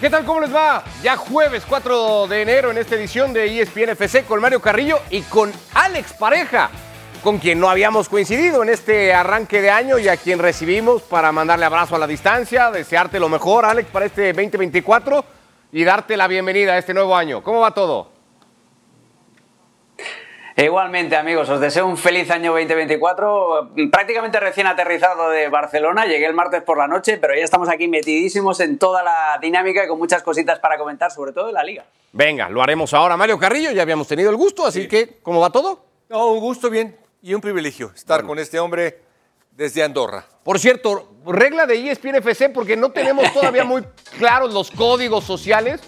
¿Qué tal? ¿Cómo les va? Ya jueves 4 de enero en esta edición de ESPN FC con Mario Carrillo y con Alex Pareja, con quien no habíamos coincidido en este arranque de año y a quien recibimos para mandarle abrazo a la distancia, desearte lo mejor, Alex, para este 2024 y darte la bienvenida a este nuevo año. ¿Cómo va todo? Igualmente, amigos, os deseo un feliz año 2024. Prácticamente recién aterrizado de Barcelona, llegué el martes por la noche, pero ya estamos aquí metidísimos en toda la dinámica y con muchas cositas para comentar, sobre todo de la liga. Venga, lo haremos ahora. Mario Carrillo, ya habíamos tenido el gusto, así que, ¿cómo va todo? No, un gusto bien y un privilegio estar con este hombre desde Andorra. Por cierto, regla de ESPN FC, porque no tenemos todavía muy claros los códigos sociales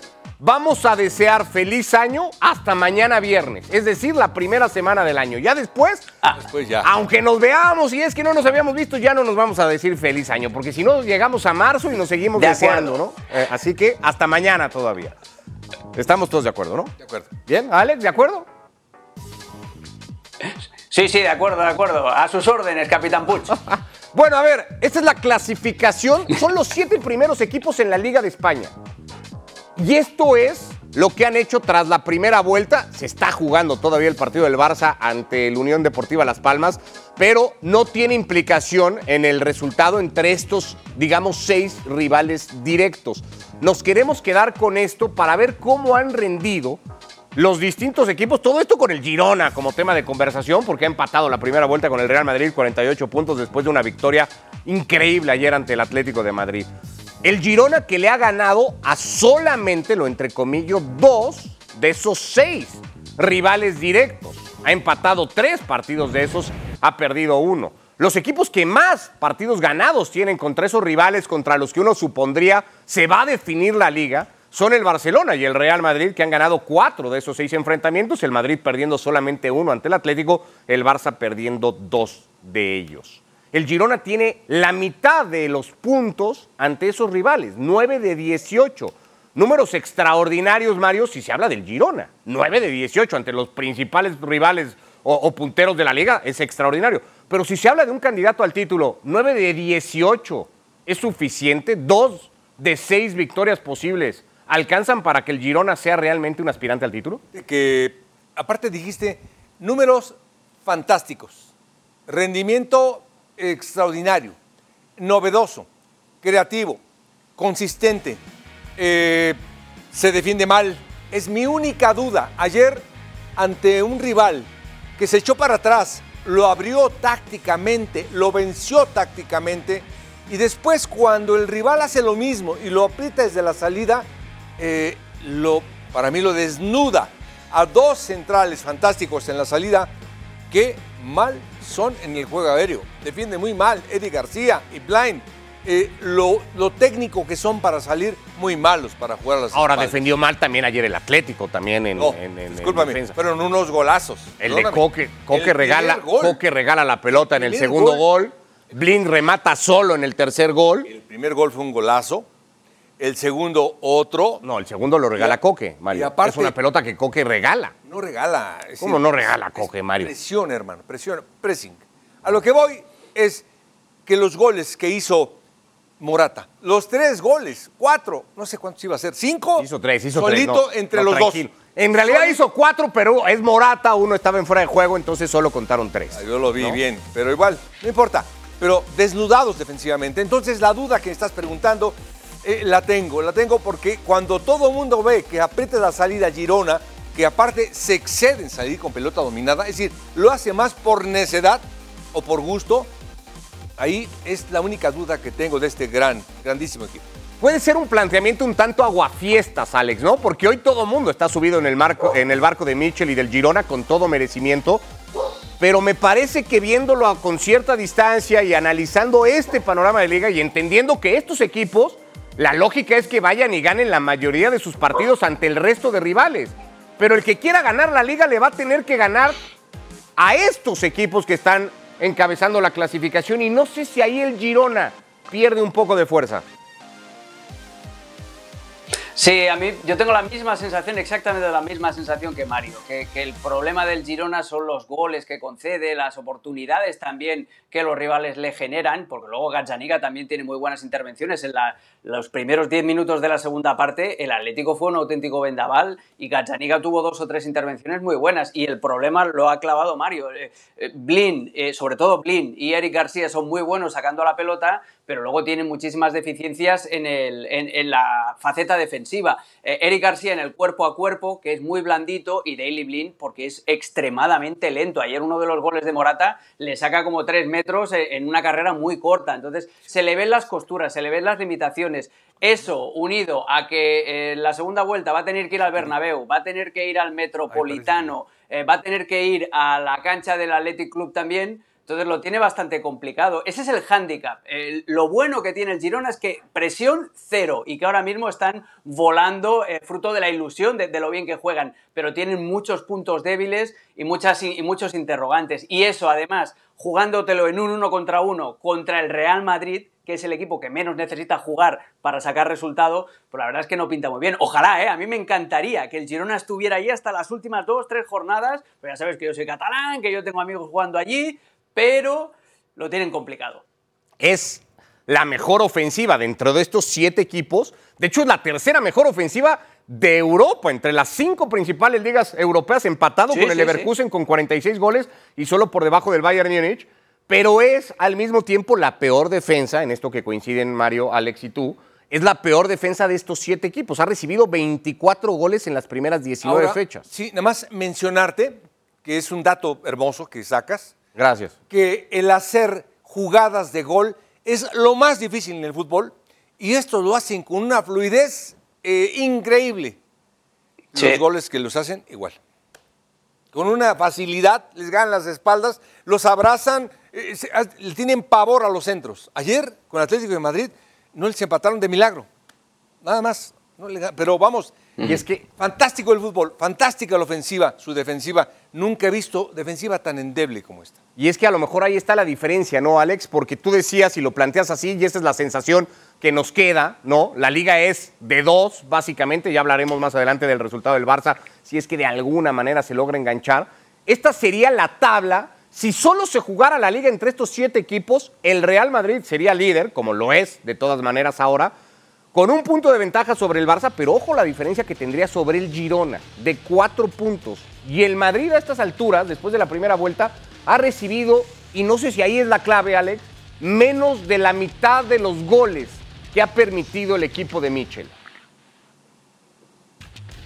Vamos a desear feliz año hasta mañana viernes, es decir, la primera semana del año. Ya después, ah, después ya. aunque nos veamos y es que no nos habíamos visto, ya no nos vamos a decir feliz año, porque si no llegamos a marzo y nos seguimos deseando, ¿no? Eh, así que hasta mañana todavía. Estamos todos de acuerdo, ¿no? De acuerdo. Bien, Alex, ¿de acuerdo? Sí, sí, de acuerdo, de acuerdo. A sus órdenes, Capitán Puch. bueno, a ver, esta es la clasificación. Son los siete primeros equipos en la Liga de España. Y esto es lo que han hecho tras la primera vuelta. Se está jugando todavía el partido del Barça ante el Unión Deportiva Las Palmas, pero no tiene implicación en el resultado entre estos, digamos, seis rivales directos. Nos queremos quedar con esto para ver cómo han rendido los distintos equipos, todo esto con el Girona como tema de conversación, porque ha empatado la primera vuelta con el Real Madrid, 48 puntos después de una victoria increíble ayer ante el Atlético de Madrid. El Girona que le ha ganado a solamente, lo entrecomillo, dos de esos seis rivales directos. Ha empatado tres partidos de esos, ha perdido uno. Los equipos que más partidos ganados tienen contra esos rivales contra los que uno supondría se va a definir la liga son el Barcelona y el Real Madrid que han ganado cuatro de esos seis enfrentamientos, el Madrid perdiendo solamente uno ante el Atlético, el Barça perdiendo dos de ellos. El Girona tiene la mitad de los puntos ante esos rivales, 9 de 18. Números extraordinarios, Mario, si se habla del Girona. 9 de 18 ante los principales rivales o, punteros de la liga, es extraordinario. Pero si se habla de un candidato al título, 9 de 18 es suficiente. Dos de seis victorias posibles alcanzan para que el Girona sea realmente un aspirante al título. Que aparte dijiste números fantásticos, rendimiento extraordinario, novedoso, creativo, consistente, eh, se defiende mal. Es mi única duda. Ayer, ante un rival que se echó para atrás, lo abrió tácticamente, lo venció tácticamente, y después cuando el rival hace lo mismo y lo aprieta desde la salida, eh, lo, para mí lo desnuda a dos centrales fantásticos en la salida que mal son en el juego aéreo. Defiende muy mal Eddie García y Blind. Eh, lo, técnico que son para salir muy malos para jugar a las Ahora defendió mal también ayer el Atlético también en, defensa. pero en unos golazos. El de Coque, Coque regala, Coque regala la pelota en el segundo gol. Blind remata solo en el tercer gol. El primer gol fue un golazo. El segundo, otro. No, el segundo lo regala Coque, Mario. aparte, es una pelota que Coque regala. No regala. ¿Cómo no regala Coque, Mario? Presión, hermano, presión, pressing. A lo que voy es que los goles que hizo Morata, los tres goles, cuatro, no sé cuántos iba a ser, cinco. Hizo tres, hizo tres. Solito entre los dos. En realidad hizo cuatro, pero es Morata, uno estaba en fuera de juego, entonces solo contaron tres. yo lo vi bien, pero igual, no importa. Pero desnudados defensivamente. Entonces la duda que estás preguntando eh, la tengo, la tengo porque cuando todo el mundo ve que aprieta la salida Girona, que aparte se excede en salir con pelota dominada, es decir, lo hace más por necedad o por gusto, ahí es la única duda que tengo de este gran, grandísimo equipo. Puede ser un planteamiento un tanto aguafiestas, Alex, ¿no? Porque hoy todo mundo está subido en el, marco, en el barco de Mitchell y del Girona con todo merecimiento. Pero me parece que viéndolo con cierta distancia y analizando este panorama de liga y entendiendo que estos equipos la lógica es que vayan y ganen la mayoría de sus partidos ante el resto de rivales. Pero el que quiera ganar la liga le va a tener que ganar a estos equipos que están encabezando la clasificación y no sé si ahí el Girona pierde un poco de fuerza. Sí, a mí yo tengo la misma sensación, exactamente la misma sensación que Mario, que, el problema del Girona son los goles que concede, las oportunidades también que los rivales le generan, porque luego Gazzaniga también tiene muy buenas intervenciones. En los primeros 10 minutos de la segunda parte, el Atlético fue un auténtico vendaval y Gazzaniga tuvo dos o tres intervenciones muy buenas y el problema lo ha clavado Mario. Eh, eh, Blin, eh, sobre todo Blin y Eric García son muy buenos sacando la pelota, pero luego tienen muchísimas deficiencias en, el, en, la faceta defensiva. Eh, Eric García en el cuerpo a cuerpo, que es muy blandito, y Daily Blind porque es extremadamente lento. Ayer uno de los goles de Morata le saca como tres metros eh, en una carrera muy corta. Entonces se le ven las costuras, se le ven las limitaciones. Eso, unido a que en eh, la segunda vuelta va a tener que ir al Bernabéu, va a tener que ir al Metropolitano, va a tener que ir a la cancha del Athletic Club también, entonces lo tiene bastante complicado. Ese es el hándicap. lo bueno que tiene el Girona es que presión cero y que ahora mismo están volando eh, fruto de la ilusión de, lo bien que juegan, pero tienen muchos puntos débiles y, muchos interrogantes. Y eso además, jugándotelo en un uno contra uno contra el Real Madrid, que es el equipo que menos necesita jugar para sacar resultado, pues la verdad es que no pinta muy bien. Ojalá, ¿eh? A mí me encantaría que el Girona estuviera ahí hasta las últimas dos, tres jornadas, pero ya sabes que yo soy catalán, que yo tengo amigos jugando allí, pero lo tienen complicado. Es la mejor ofensiva dentro de estos siete equipos. De hecho, es la tercera mejor ofensiva de Europa, entre las cinco principales ligas europeas, empatado con el Leverkusen con 46 goles y solo por debajo del Bayern Múnich. Pero es al mismo tiempo la peor defensa, en esto que coinciden Mario, Alex y tú, es la peor defensa de estos siete equipos. Ha recibido 24 goles en las primeras 19 fechas. Sí, nada más mencionarte, que es un dato hermoso que sacas, Gracias. Que el hacer jugadas de gol es lo más difícil en el fútbol y esto lo hacen con una fluidez eh, increíble. Los goles que los hacen igual. Con una facilidad, les ganan las espaldas, los abrazan, eh, tienen pavor a los centros. Ayer, con Atlético de Madrid, no les empataron de milagro. Nada más. pero vamos, y es que fantástico el fútbol, fantástica la ofensiva, su defensiva. Nunca he visto defensiva tan endeble como esta. Y es que a lo mejor ahí está la diferencia, ¿no, Alex? Porque tú decías y lo planteas así, y esta es la sensación que nos queda, ¿no? La liga es de dos, básicamente, ya hablaremos más adelante del resultado del Barça, si es que de alguna manera se logra enganchar. Esta sería la tabla. Si solo se jugara la liga entre estos siete equipos, el Real Madrid sería líder, como lo es de todas maneras ahora, con un punto de ventaja sobre el Barça, pero ojo la diferencia que tendría sobre el Girona, de cuatro puntos. Y el Madrid a estas alturas, después de la primera vuelta, ha recibido, y no sé si ahí es la clave, Alex, menos de la mitad de los goles que ha permitido el equipo de Michel.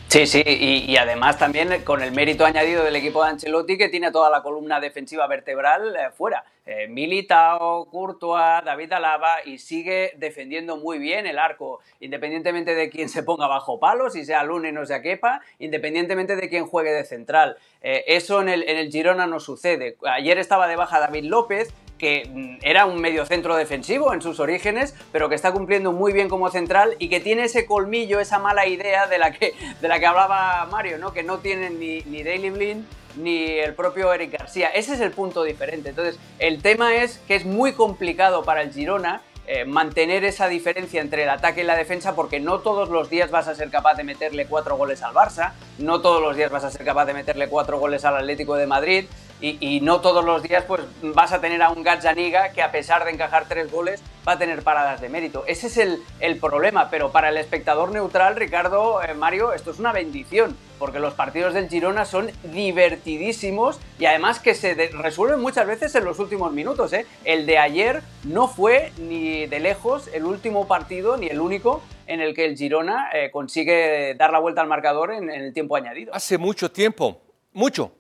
Sí, sí, y, además también con el mérito añadido del equipo de Ancelotti que tiene toda la columna defensiva vertebral eh, fuera. Eh, Militao, Courtois, David Alaba y sigue defendiendo muy bien el arco, independientemente de quién se ponga bajo palos, si sea Lune o sea Kepa, independientemente de quién juegue de central. Eh, eso en el, en el Girona no sucede. Ayer estaba de baja David López, que mm, era un mediocentro defensivo en sus orígenes, pero que está cumpliendo muy bien como central y que tiene ese colmillo, esa mala idea de la que, de la que hablaba Mario, ¿no? que no tienen ni, ni Daily Blind ni el propio Eric García. Ese es el punto diferente. Entonces, el tema es que es muy complicado para el Girona eh, mantener esa diferencia entre el ataque y la defensa porque no todos los días vas a ser capaz de meterle cuatro goles al Barça, no todos los días vas a ser capaz de meterle cuatro goles al Atlético de Madrid, y, no todos los días pues vas a tener a un Gazzaniga que a pesar de encajar tres goles va a tener paradas de mérito. Ese es el, problema, pero para el espectador neutral, Ricardo, eh, Mario, esto es una bendición, porque los partidos del Girona son divertidísimos y además que se resuelven muchas veces en los últimos minutos. ¿eh? El de ayer no fue ni de lejos el último partido ni el único en el que el Girona eh, consigue dar la vuelta al marcador en el tiempo añadido. Hace mucho tiempo, mucho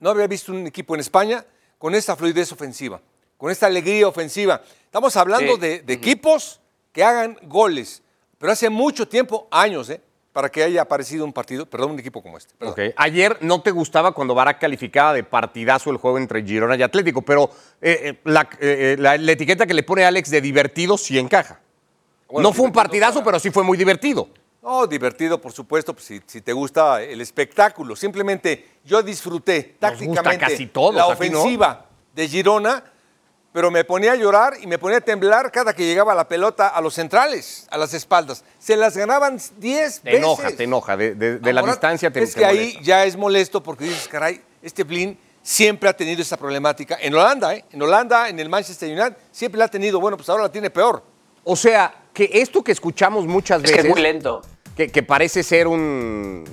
no había visto un equipo en España con esta fluidez ofensiva, con esta alegría ofensiva. Estamos hablando de, equipos que hagan goles, pero hace mucho tiempo, años, ¿eh? para que haya aparecido un partido, perdón, un equipo como este. Ayer no te gustaba cuando Barak calificaba de partidazo el juego entre Girona y Atlético, pero eh, eh, eh, la, etiqueta que le pone Alex de divertido sí encaja. no fue un partidazo, pero sí fue muy divertido. No, divertido, por supuesto, pues, si, te gusta el espectáculo. Simplemente yo disfruté tácticamente casi la ofensiva de Girona pero me ponía a llorar y me ponía a temblar cada que llegaba la pelota a los centrales, a las espaldas. Se las ganaban 10 Te veces. enoja, te enoja. De, de- de la distancia te Es te que ahí ya es molesto porque dices, caray, este Blin siempre ha tenido esa problemática. En Holanda, ¿eh? En Holanda, en el Manchester United, siempre la ha tenido. Bueno, pues ahora la tiene peor. O sea, que esto que escuchamos muchas Es que veces. es muy lento. Que, parece ser. Un-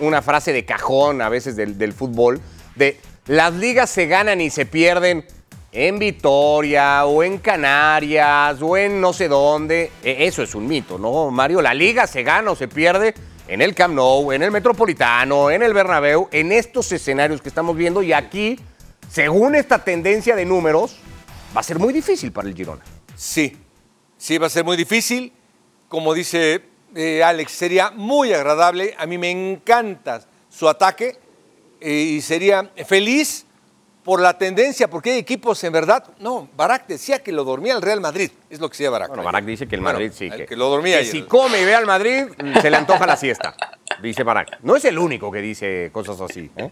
una frase de cajón a veces del, del fútbol, de las ligas se ganan y se pierden en Vitoria o en Canarias o en no sé dónde. E- Eso es un mito, ¿no, Mario? La liga se gana o se pierde en el Camp Nou, en el Metropolitano, en el Bernabéu, en estos escenarios que estamos viendo y aquí, según esta tendencia de números, va a ser muy difícil para el Girona. Sí, sí, va a ser muy difícil. Como dice eh, Alex, sería muy agradable. A mí me encanta su ataque eh, y sería feliz por la tendencia, porque hay equipos en verdad. No, Barak decía que lo dormía el Real Madrid, es lo que decía Barak. Bueno, Barak dice que el Bueno, Madrid sí. Que, que lo dormía que ayer. si come y ve al Madrid, se le antoja la siesta. Dice Barak. No es el único que dice cosas así. ¿eh?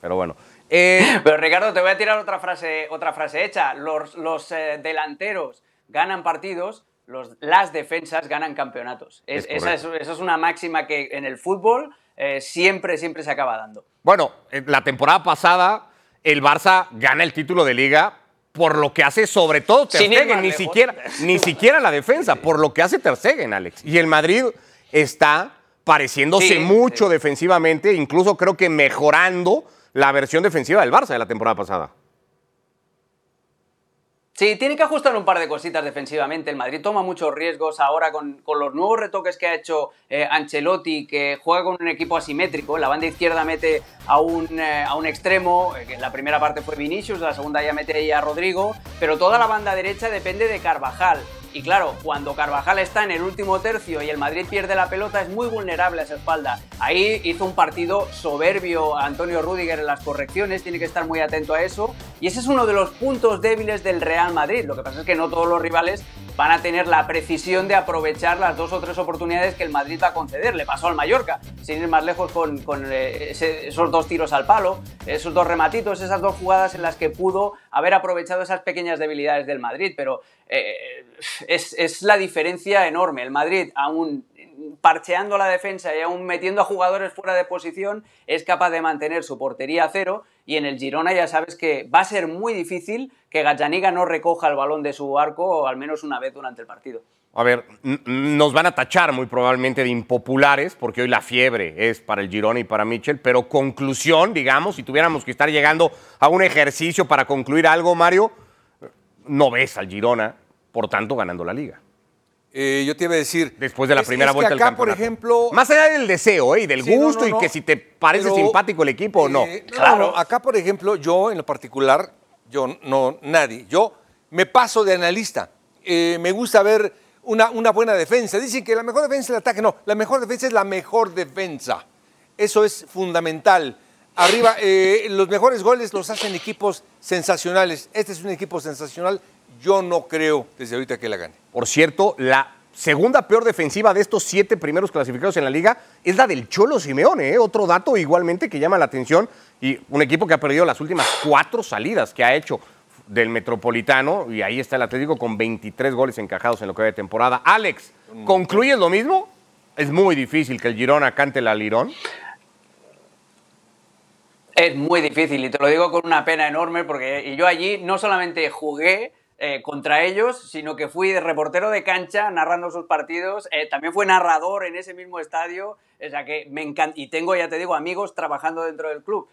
Pero bueno. Eh, Pero Ricardo, te voy a tirar otra frase, otra frase hecha. Los, los, eh, delanteros ganan partidos, los, las defensas ganan campeonatos. Es- Es esa, es, correcto. esa es una máxima que en el fútbol eh, siempre, siempre se acaba dando. bueno, la temporada pasada el Barça gana el título de liga por lo que hace sobre todo Ter Stegen, ni lejos. siquiera, ni siquiera la defensa, por lo que hace Ter Stegen, Alex. Y el Madrid está pareciéndose Sí, mucho sí. defensivamente, incluso creo que mejorando la versión defensiva del Barça de la temporada pasada. Sí, tiene que ajustar un par de cositas defensivamente. El Madrid toma muchos riesgos ahora con, con los nuevos retoques que ha hecho eh, Ancelotti, que juega con un equipo asimétrico. La banda izquierda mete a un, eh, a un extremo, eh, que en la primera parte fue Vinicius, la segunda ya mete ahí a Rodrigo, pero toda la banda derecha depende de Carvajal. Y claro, cuando Carvajal está en el último tercio y el Madrid pierde la pelota, es muy vulnerable a esa espalda. Ahí hizo un partido soberbio a Antonio Rüdiger en las correcciones, tiene que estar muy atento a eso. Y ese es uno de los puntos débiles del Real Madrid. Lo que pasa es que no todos los rivales van a tener la precisión de aprovechar las dos o tres oportunidades que el Madrid va a conceder. Le pasó al Mallorca, sin ir más lejos con, eh, esos dos tiros al palo, esos dos rematitos, esas dos jugadas en las que pudo haber aprovechado esas pequeñas debilidades del Madrid. Pero eh, es, es la diferencia enorme. El Madrid, aún parcheando la defensa y aún metiendo a jugadores fuera de posición, es capaz de mantener su portería a cero. Y en el Girona ya sabes que va a ser muy difícil que Gazzaniga no recoja el balón de su arco al menos una vez durante el partido. A ver, nos van a tachar muy probablemente de impopulares, porque hoy la fiebre es para el Girona y para Mitchell, pero conclusión, digamos, si tuviéramos que estar llegando a un ejercicio para concluir algo, Mario, no ves al Girona, por tanto, ganando la liga. Eh, yo te iba a decir. Después de la es- primera es que vuelta del acá, por campeonato. ejemplo. Más allá del deseo ¿eh? y del Sí, no, gusto no, y que si te parece Pero, simpático el equipo o no. eh, Claro. Acá, por ejemplo, yo en lo particular, yo no, nadie. Yo me paso de analista. Eh, me gusta ver una, una buena defensa. Dicen que la mejor defensa es el ataque. No, la mejor defensa es la mejor defensa. Eso es fundamental. Arriba, eh, los mejores goles los hacen equipos sensacionales. Este es un equipo sensacional. Yo no creo desde ahorita que la gane. Por cierto, la segunda peor defensiva de estos siete primeros clasificados en la liga es la del Cholo Simeone. ¿eh? Otro dato igualmente que llama la atención y un equipo que ha perdido las últimas cuatro salidas que ha hecho del Metropolitano y ahí está el Atlético con 23 goles encajados en lo que va de temporada. Alex, ¿concluyes lo mismo? Es muy difícil que el Girona cante el alirón. Es muy difícil y te lo digo con una pena enorme porque yo allí no solamente jugué eh, contra ellos, sino que fui reportero de cancha narrando sus partidos, eh, también fui narrador en ese mismo estadio, o sea que me encanta, y tengo, ya te digo, amigos trabajando dentro del club.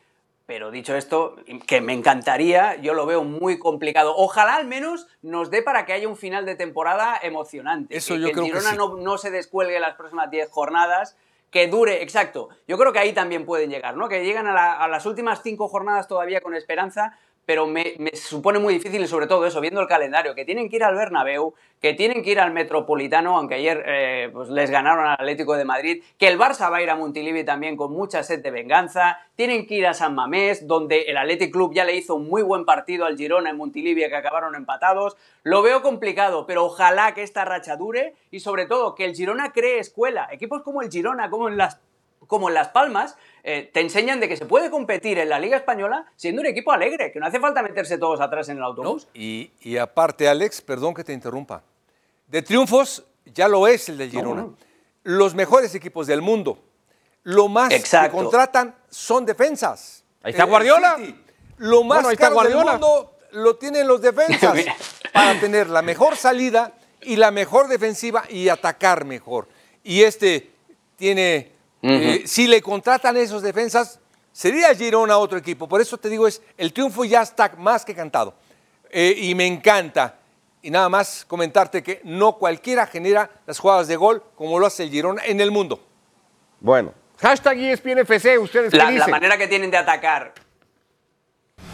Pero dicho esto, que me encantaría, yo lo veo muy complicado. Ojalá al menos nos dé para que haya un final de temporada emocionante. Eso que, yo que creo que Girona sí. no, no se descuelgue las próximas 10 jornadas, que dure, exacto. Yo creo que ahí también pueden llegar, ¿no? Que llegan a, la- a las últimas cinco jornadas todavía con esperanza, pero me, supone muy difícil sobre todo eso, viendo el calendario, que tienen que ir al Bernabéu, que tienen que ir al Metropolitano, aunque ayer eh, pues les ganaron al Atlético de Madrid, que el Barça va a ir a Montilivi también con mucha sed de venganza, tienen que ir a San Mamés, donde el Athletic Club ya le hizo un muy buen partido al Girona en Montilivi, que acabaron empatados. Lo veo complicado, pero ojalá que esta racha dure y sobre todo que el Girona cree escuela. Equipos como el Girona, como en las como en Las Palmas, eh, te enseñan de que se puede competir en la Liga Española siendo un equipo alegre, que no hace falta meterse todos atrás en el autobús. Y, y aparte, Alex, perdón que te interrumpa, de triunfos ya lo es el del Girona. No, no. Los mejores equipos del mundo, lo más Exacto. que contratan son defensas. Ahí está Guardiola. City, lo más Bueno, ahí está caro del mundo lo tienen los defensas para tener la mejor salida y la mejor defensiva y atacar mejor. Y este tiene, eh, si le contratan esos defensas, sería Girona otro equipo. Por eso te digo, es el triunfo ya está más que cantado. Eh, y me encanta. Y nada más comentarte que no cualquiera genera las jugadas de gol como lo hace el Girona en el mundo. Bueno, hashtag ESPNFC, ¿ustedes qué La, la manera que tienen de atacar,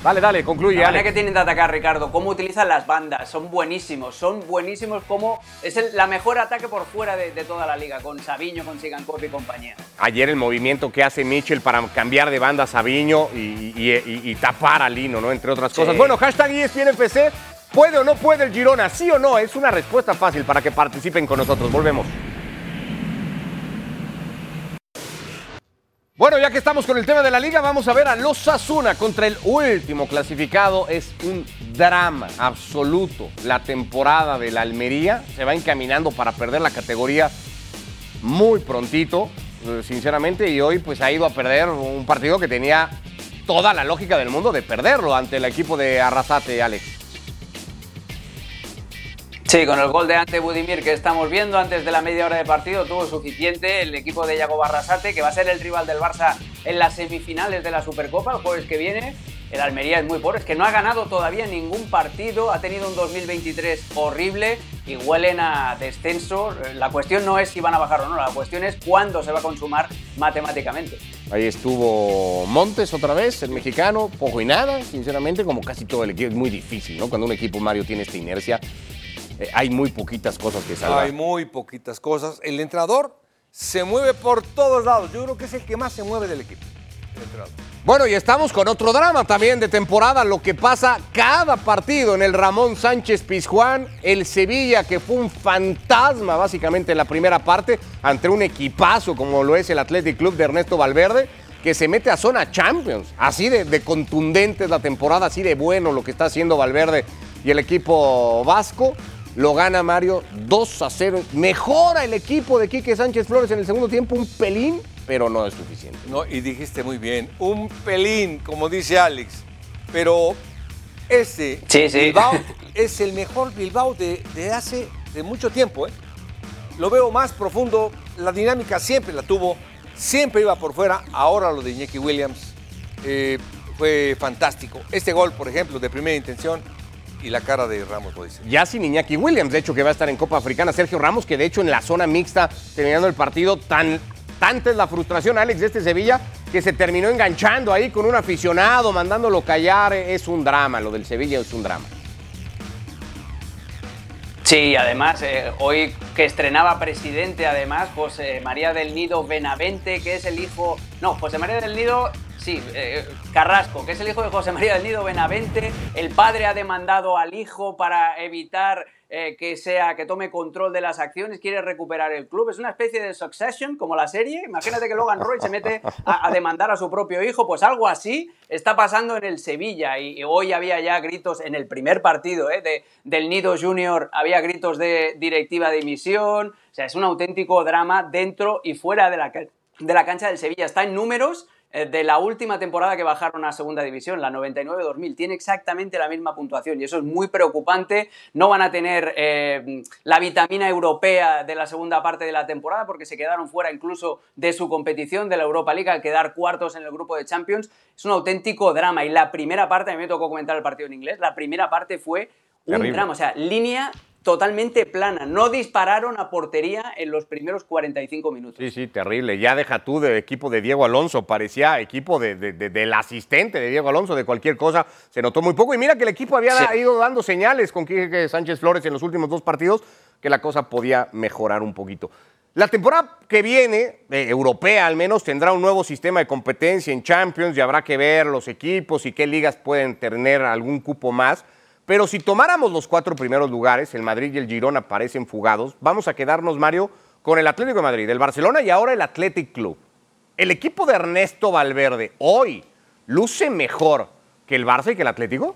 Dale, dale, concluye, la manera que tienen de atacar, Ricardo, cómo utilizan las bandas, son buenísimos, son buenísimos como es el, la mejor ataque por fuera de, de toda la liga, con Sabiño, con Sigankov y compañía. Ayer el movimiento que hace Mitchell para cambiar de banda a Sabiño y, y- y- y tapar a Lino, ¿no? Entre otras cosas. Sí. Bueno, hashtag ESPNFC, ¿puede o no puede el Girona? ¿Sí o no? Es una respuesta fácil para que participen con nosotros. Volvemos. Bueno, ya que estamos con el tema de la liga, vamos a ver a los Asuna contra el último clasificado. Es un drama absoluto. La temporada de la Almería se va encaminando para perder la categoría muy prontito, eh, sinceramente, y hoy pues ha ido a perder un partido que tenía toda la lógica del mundo de perderlo ante el equipo de Arrasate, Alex. Sí, con el gol de Ante Budimir que estamos viendo antes de la media hora de partido tuvo suficiente el equipo de Yago Barrasate, que va a ser el rival del Barça en las semifinales de la Supercopa el jueves que viene. El Almería es muy pobre, es que no ha ganado todavía ningún partido, ha tenido un 2023 horrible y huelen a descenso. La cuestión no es si van a bajar o no, la cuestión es cuándo se va a consumar matemáticamente. Ahí estuvo Montes otra vez, el mexicano, poco y nada, sinceramente, como casi todo el equipo. Es muy difícil, ¿no? Cuando un equipo Mario tiene esta inercia, eh, hay muy poquitas cosas que salvar. Hay muy poquitas cosas. El entrenador se mueve por todos lados. Yo creo que es el que más se mueve del equipo. El entrenador. Bueno, y estamos con otro drama también de temporada, lo que pasa cada partido en el Ramón Sánchez Pizjuán, el Sevilla que fue un fantasma básicamente en la primera parte ante un equipazo como lo es el Athletic Club de Ernesto Valverde, que se mete a zona Champions. Así de, de contundente es la temporada, así de bueno lo que está haciendo Valverde y el equipo vasco. Lo gana Mario 2 a 0. Mejora el equipo de Quique Sánchez Flores en el segundo tiempo un pelín, pero no es suficiente. No, y dijiste muy bien, un pelín, como dice Alex. Pero ese Sí, sí. Bilbao es el mejor Bilbao de, de hace de mucho tiempo. ¿eh? Lo veo más profundo, la dinámica siempre la tuvo, siempre iba por fuera. Ahora lo de Iñaki Williams eh, fue fantástico. Este gol, por ejemplo, de primera intención y la cara de Ramos lo dice. ya sin Iñaki Williams, de hecho que va a estar en Copa Africana, Sergio Ramos, que de hecho en la zona mixta, terminando el partido, tan, tanta es la frustración, Alex, de este Sevilla, que se terminó enganchando ahí con un aficionado, mandándolo callar, es un drama, lo del Sevilla es un drama. Sí, además, eh, hoy que estrenaba presidente, además, José María del Nido Benavente, que es el hijo. No, José María del Nido, sí, eh, Carrasco, que es el hijo de José María del Nido Benavente. El padre ha demandado al hijo para evitar eh, que sea que tome control de las acciones, quiere recuperar el club. Es una especie de Succession, como la serie. Imagínate que Logan Roy se mete a, demandar a su propio hijo, pues algo así está pasando en el Sevilla. Y, hoy había ya gritos en el primer partido eh, de, del Nido Junior, había gritos de directiva de emisión. O sea, es un auténtico drama dentro y fuera de la, de la cancha del Sevilla. Está en números de la última temporada que bajaron a segunda división, la 99-2000. Tiene exactamente la misma puntuación y eso es muy preocupante. No van a tener eh, la vitamina europea de la segunda parte de la temporada porque se quedaron fuera incluso de su competición de la Europa League al quedar cuartos en el grupo de Champions. Es un auténtico drama y la primera parte, a mí me tocó comentar el partido en inglés, la primera parte fue un Terrible. drama, o sea, línea totalmente plana. No dispararon a portería en los primeros 45 minutos. Sí, sí, terrible. Ya deja tú de equipo de Diego Alonso, parecía equipo de- de- de- del asistente de Diego Alonso, de cualquier cosa, se notó muy poco. Y mira que el equipo había Sí. ido dando señales con Quique Sánchez Flores en los últimos dos partidos, que la cosa podía mejorar un poquito. La temporada que viene, eh, europea al menos, tendrá un nuevo sistema de competencia en Champions y habrá que ver los equipos y qué ligas pueden tener algún cupo más. Pero si tomáramos los cuatro primeros lugares, el Madrid y el Girona parecen fugados, vamos a quedarnos, Mario, con el Atlético de Madrid, el Barcelona y ahora el Athletic Club. ¿El equipo de Ernesto Valverde hoy luce mejor que el Barça y que el Atlético?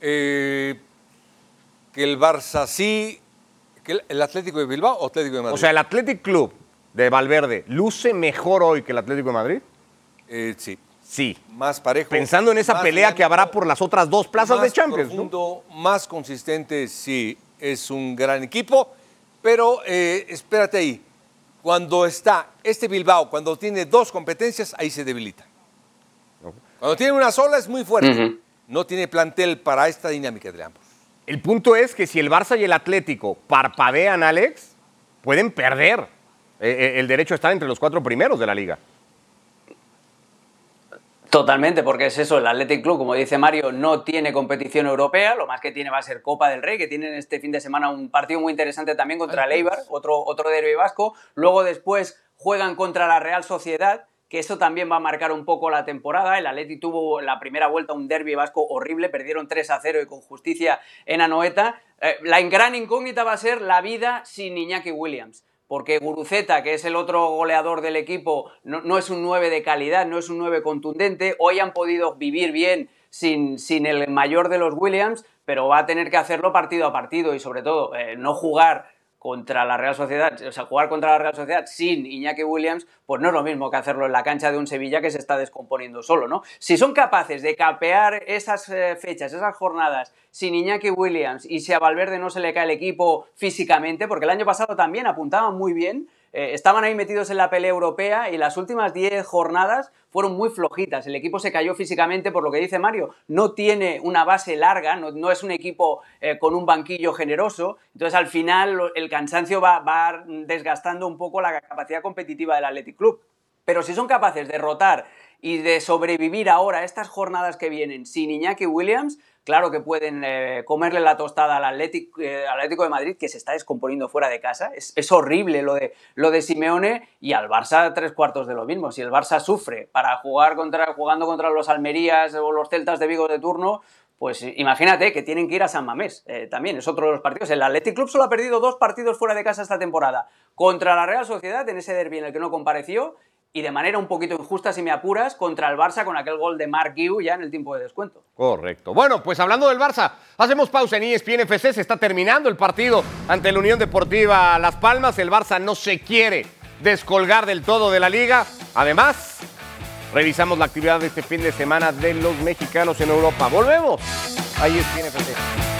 Eh, que el Barça sí, que el, el Atlético de Bilbao o Atlético de Madrid. O sea, el Athletic Club de Valverde luce mejor hoy que el Atlético de Madrid. Eh, sí, Sí. más parejo. Pensando en esa pelea que habrá por las otras dos plazas de más Champions. ¿no? profundo, más consistente, sí, es un gran equipo, pero eh, espérate ahí. Cuando está este Bilbao, cuando tiene dos competencias, ahí se debilita. Cuando tiene una sola es muy fuerte. No tiene plantel para esta dinámica de ambos. El punto es que si el Barça y el Atlético parpadean, Alex, pueden perder eh, eh, el derecho a estar entre los cuatro primeros de la liga. Totalmente, porque es eso, el Athletic Club, como dice Mario, no tiene competición europea, lo más que tiene va a ser Copa del Rey, que tienen este fin de semana un partido muy interesante también contra el Eibar, otro, otro derbi vasco, luego después juegan contra la Real Sociedad, que eso también va a marcar un poco la temporada, el Atleti tuvo la primera vuelta un derbi vasco horrible, perdieron 3 a 0 y con justicia en Anoeta, Eh, la gran incógnita va a ser la vida sin Iñaki Williams porque Guruceta, que es el otro goleador del equipo, no, no es un 9 de calidad, no es un 9 contundente. Hoy han podido vivir bien sin, sin el mayor de los Williams, pero va a tener que hacerlo partido a partido y sobre todo eh, no jugar contra la Real Sociedad, o sea, jugar contra la Real Sociedad sin Iñaki Williams, pues no es lo mismo que hacerlo en la cancha de un Sevilla que se está descomponiendo solo, ¿no? Si son capaces de capear esas eh, fechas, esas jornadas sin Iñaki Williams y si a Valverde no se le cae el equipo físicamente, porque el año pasado también apuntaban muy bien, eh, estaban ahí metidos en la pelea europea y las últimas 10 jornadas fueron muy flojitas. El equipo se cayó físicamente por lo que dice Mario. No tiene una base larga, no, no es un equipo eh, con un banquillo generoso. Entonces al final el cansancio va, va desgastando un poco la capacidad competitiva del Athletic Club. Pero si son capaces de rotar y de sobrevivir ahora estas jornadas que vienen sin Iñaki Williams, claro que pueden eh, comerle la tostada al Atlético, eh, al Atlético de Madrid, que se está descomponiendo fuera de casa. Es, es horrible lo de, lo de Simeone y al Barça tres cuartos de lo mismo. Si el Barça sufre para jugar contra, jugando contra los Almerías o los Celtas de Vigo de turno, pues imagínate que tienen que ir a San Mamés. eh, también es otro de los partidos. El Athletic Club solo ha perdido dos partidos fuera de casa esta temporada. Contra la Real Sociedad, en ese derbi en el que no compareció, y de manera un poquito injusta, si me apuras, contra el Barça con aquel gol de Mark Guiu ya en el tiempo de descuento. Correcto. Bueno, pues hablando del Barça, hacemos pausa en ESPN FC. Se está terminando el partido ante la Unión Deportiva Las Palmas. El Barça no se quiere descolgar del todo de la liga. Además, revisamos la actividad de este fin de semana de los mexicanos en Europa. Volvemos a ESPN FC.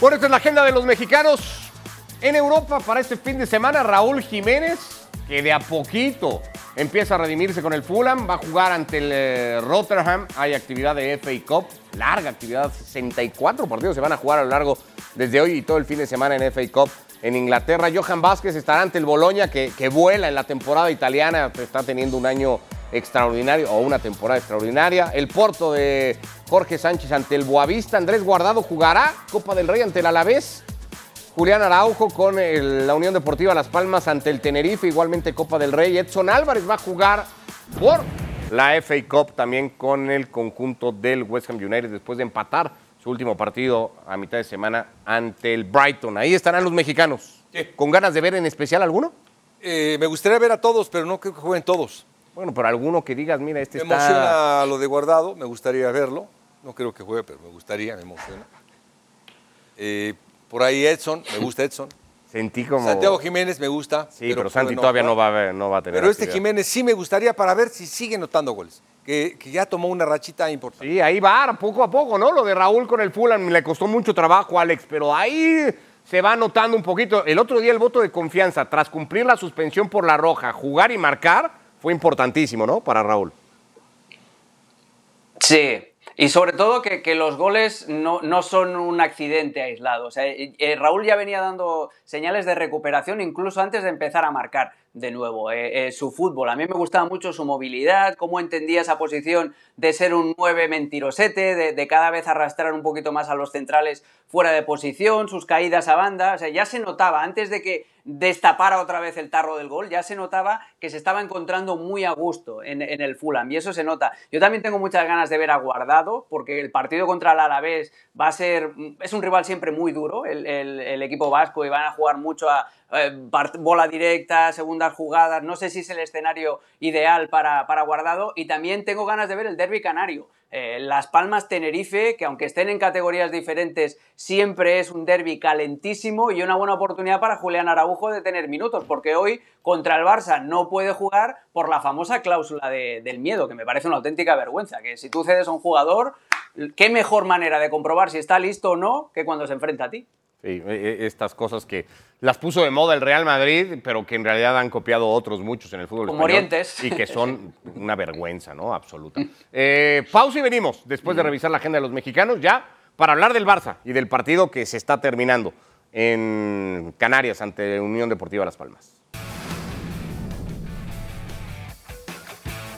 Bueno, esta es la agenda de los mexicanos en Europa para este fin de semana. Raúl Jiménez, que de a poquito empieza a redimirse con el Fulham, va a jugar ante el eh, Rotterdam. Hay actividad de FA Cup, larga actividad, 64 partidos se van a jugar a lo largo desde hoy y todo el fin de semana en FA Cup en Inglaterra. Johan Vázquez estará ante el Boloña, que, que vuela en la temporada italiana, está teniendo un año extraordinario o una temporada extraordinaria. El Porto de Jorge Sánchez ante el Boavista. Andrés Guardado jugará Copa del Rey ante el Alavés. Julián Araujo con el- la Unión Deportiva Las Palmas ante el Tenerife, igualmente Copa del Rey. Edson Álvarez va a jugar por la FA Cup también con el conjunto del West Ham United después de empatar su último partido a mitad de semana ante el Brighton. Ahí estarán los mexicanos. Sí. ¿Con ganas de ver en especial alguno? Eh, me gustaría ver a todos, pero no creo que jueguen todos. Bueno, pero alguno que digas, mira, este Me está... emociona lo de Guardado, me gustaría verlo. No creo que juegue, pero me gustaría, me emociona. Eh, por ahí Edson, me gusta Edson. Sentí como... Santiago Jiménez me gusta. Sí, pero, Santi todavía no va, a ver- no va a tener Pero este actividad. Jiménez sí me gustaría para ver si sigue notando goles. Que, que ya tomó una rachita importante. Sí, ahí va, poco a poco, ¿no? Lo de Raúl con el Fulham le costó mucho trabajo, Alex, pero ahí se va notando un poquito. El otro día el voto de confianza, tras cumplir la suspensión por la roja, jugar y marcar, fue importantísimo, ¿no? Para Raúl. Sí, y sobre todo que, que los goles no, no son un accidente aislado. O sea, eh, eh, Raúl ya venía dando señales de recuperación incluso antes de empezar a marcar de nuevo eh, su fútbol. A mí me gustaba mucho su movilidad, cómo entendía esa posición de ser un 9 mentirosete, de, de cada vez arrastrar un poquito más a los centrales fuera de posición, sus caídas a banda. O sea, ya se notaba antes de que destapara otra vez el tarro del gol, ya se notaba que se estaba encontrando muy a gusto en, el Fulham y eso se nota. Yo también tengo muchas ganas de ver a Guardado porque el partido contra el Alavés va a ser, es un rival siempre muy duro, el, equipo vasco, y van a jugar mucho a, eh, bola directa, segundas jugadas, no sé si es el escenario ideal para, para Guardado y también tengo ganas de ver el derby canario. Eh, Las Palmas Tenerife, que aunque estén en categorías diferentes, siempre es un derby calentísimo y una buena oportunidad para Julián Araujo de tener minutos, porque hoy contra el Barça no puede jugar por la famosa cláusula del miedo, que me parece una auténtica vergüenza, que si tú cedes a un jugador, qué mejor manera de comprobar si está listo o no que cuando se enfrenta a ti. Sí, e, e, estas cosas que las puso de moda el Real Madrid, pero que en realidad han copiado otros muchos en el fútbol Como Orientes. Y que son una vergüenza, ¿no? Absoluta. Eh, pausa y venimos, después de revisar la agenda de los mexicanos, ya para hablar del Barça y del partido que se está terminando en Canarias ante Unión Deportiva Las Palmas.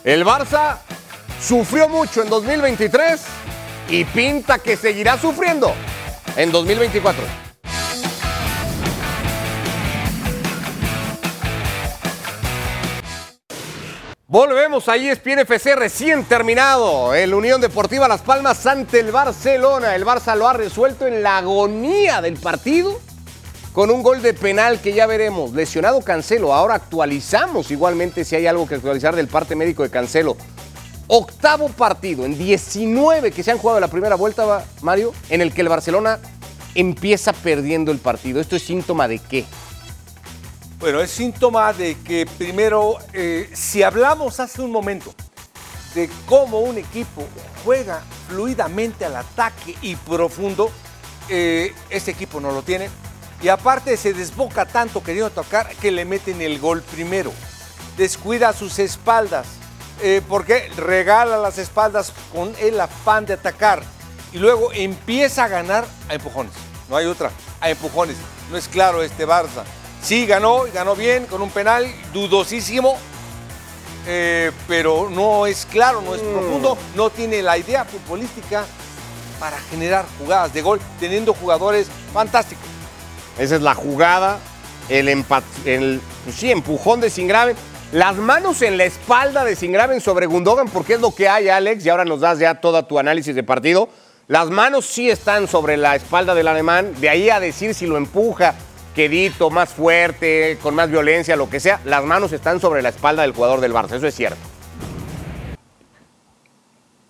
El Barça sufrió mucho en 2023 y pinta que seguirá sufriendo en 2024. Volvemos a ESPN FC recién terminado. El Unión Deportiva Las Palmas ante el Barcelona. El Barça lo ha resuelto en la agonía del partido con un gol de penal que ya veremos. Lesionado Cancelo. Ahora actualizamos igualmente si hay algo que actualizar del parte médico de Cancelo. Octavo partido en 19 que se han jugado en la primera vuelta, Mario, en el que el Barcelona empieza perdiendo el partido. ¿Esto es síntoma de qué? Bueno, es síntoma de que primero, eh, si hablamos hace un momento de cómo un equipo juega fluidamente al ataque y profundo, eh, este equipo no lo tiene. Y aparte se desboca tanto queriendo tocar que le meten el gol primero. Descuida sus espaldas, eh, porque regala las espaldas con el afán de atacar. Y luego empieza a ganar a empujones. No hay otra, a empujones. No es claro este Barça. Sí, ganó y ganó bien con un penal dudosísimo, eh, pero no es claro, no es mm. profundo, no tiene la idea futbolística para generar jugadas de gol, teniendo jugadores fantásticos. Esa es la jugada, el, el pues sí, empujón de Singraven, las manos en la espalda de Singraven sobre Gundogan, porque es lo que hay, Alex, y ahora nos das ya todo tu análisis de partido. Las manos sí están sobre la espalda del alemán, de ahí a decir si lo empuja, quedito, más fuerte, con más violencia, lo que sea, las manos están sobre la espalda del jugador del Barça, eso es cierto.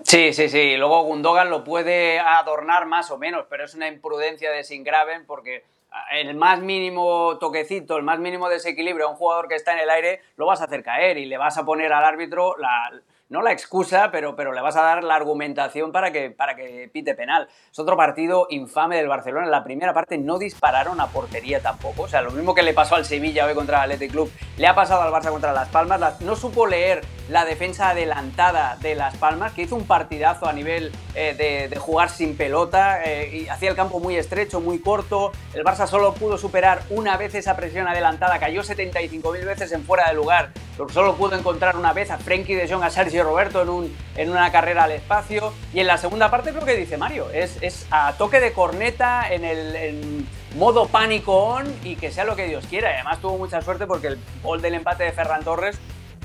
Sí, sí, sí. Luego Gundogan lo puede adornar más o menos, pero es una imprudencia de Singraven porque el más mínimo toquecito, el más mínimo desequilibrio a un jugador que está en el aire, lo vas a hacer caer y le vas a poner al árbitro la, no la excusa, pero, pero le vas a dar la argumentación para que, para que pite penal. Es otro partido infame del Barcelona. En la primera parte no dispararon a portería tampoco. O sea, lo mismo que le pasó al Sevilla hoy contra el Athletic Club, le ha pasado al Barça contra Las Palmas. no supo leer la defensa adelantada de Las Palmas, que hizo un partidazo a nivel eh, de, jugar sin pelota eh, y hacía el campo muy estrecho, muy corto. El Barça solo pudo superar una vez esa presión adelantada, cayó 75.000 veces en fuera de lugar. Solo pudo encontrar una vez a Frenkie de Jong, a Sergio Roberto en, un, en una carrera al espacio. Y en la segunda parte creo que dice Mario, es, a toque de corneta en el modo pánico on y que sea lo que Dios quiera. Además tuvo mucha suerte porque el gol del empate de Ferran Torres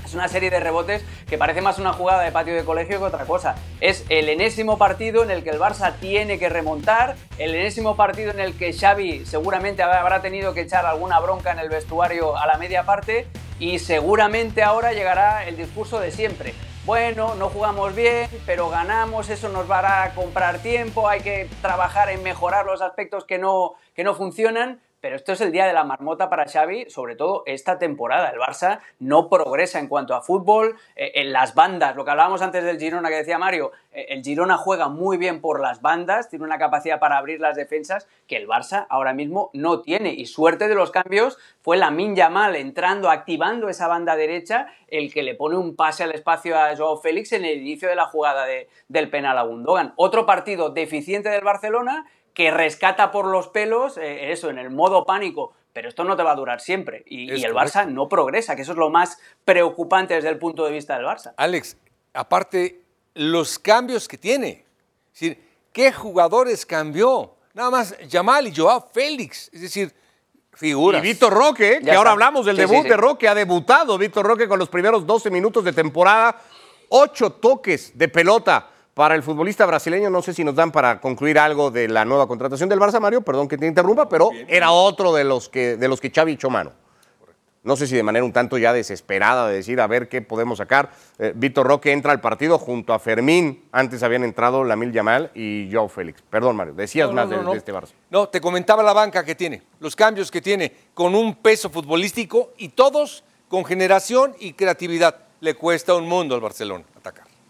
es una serie de rebotes que parece más una jugada de patio de colegio que otra cosa. Es el enésimo partido en el que el Barça tiene que remontar, el enésimo partido en el que Xavi seguramente habrá tenido que echar alguna bronca en el vestuario a la media parte y seguramente ahora llegará el discurso de siempre bueno, no jugamos bien, pero ganamos, eso nos va a comprar tiempo, hay que trabajar en mejorar los aspectos que no, que no funcionan, pero esto es el día de la marmota para Xavi, sobre todo esta temporada. El Barça no progresa en cuanto a fútbol, eh, en las bandas, lo que hablábamos antes del Girona que decía Mario, eh, el Girona juega muy bien por las bandas, tiene una capacidad para abrir las defensas que el Barça ahora mismo no tiene. Y suerte de los cambios fue la Minja Mal entrando, activando esa banda derecha, el que le pone un pase al espacio a Joao Félix en el inicio de la jugada del penal a Gundogan. Otro partido deficiente del Barcelona que rescata por los pelos, eh, eso, en el modo pánico, pero esto no te va a durar siempre. Y, el Barça no progresa, que eso es lo más preocupante desde el punto de vista del Barça. Alex, aparte, los cambios que tiene. Es decir, ¿qué jugadores cambió? Nada más Yamal y Joao Félix. Es decir, Figuras. Y Víctor Roque, que Ya ahora está. hablamos del Sí, debut sí, sí. de Roque, ha debutado Víctor Roque con los primeros 12 minutos de temporada, ocho toques de pelota para el futbolista brasileño. No sé si nos dan para concluir algo de la nueva contratación del Barça, Mario, perdón que te interrumpa, pero era otro de los que, de los que Xavi echó mano. No sé si de manera un tanto ya desesperada de decir a ver qué podemos sacar. Eh, Víctor Roque entra al partido junto a Fermín. Antes habían entrado Lamil Yamal y Joao Félix. Perdón, Mario, decías No, más no, de, este Barça. No, te comentaba la banca que tiene, los cambios que tiene, con un peso futbolístico y todos con generación y creatividad. Le cuesta un mundo al Barcelona.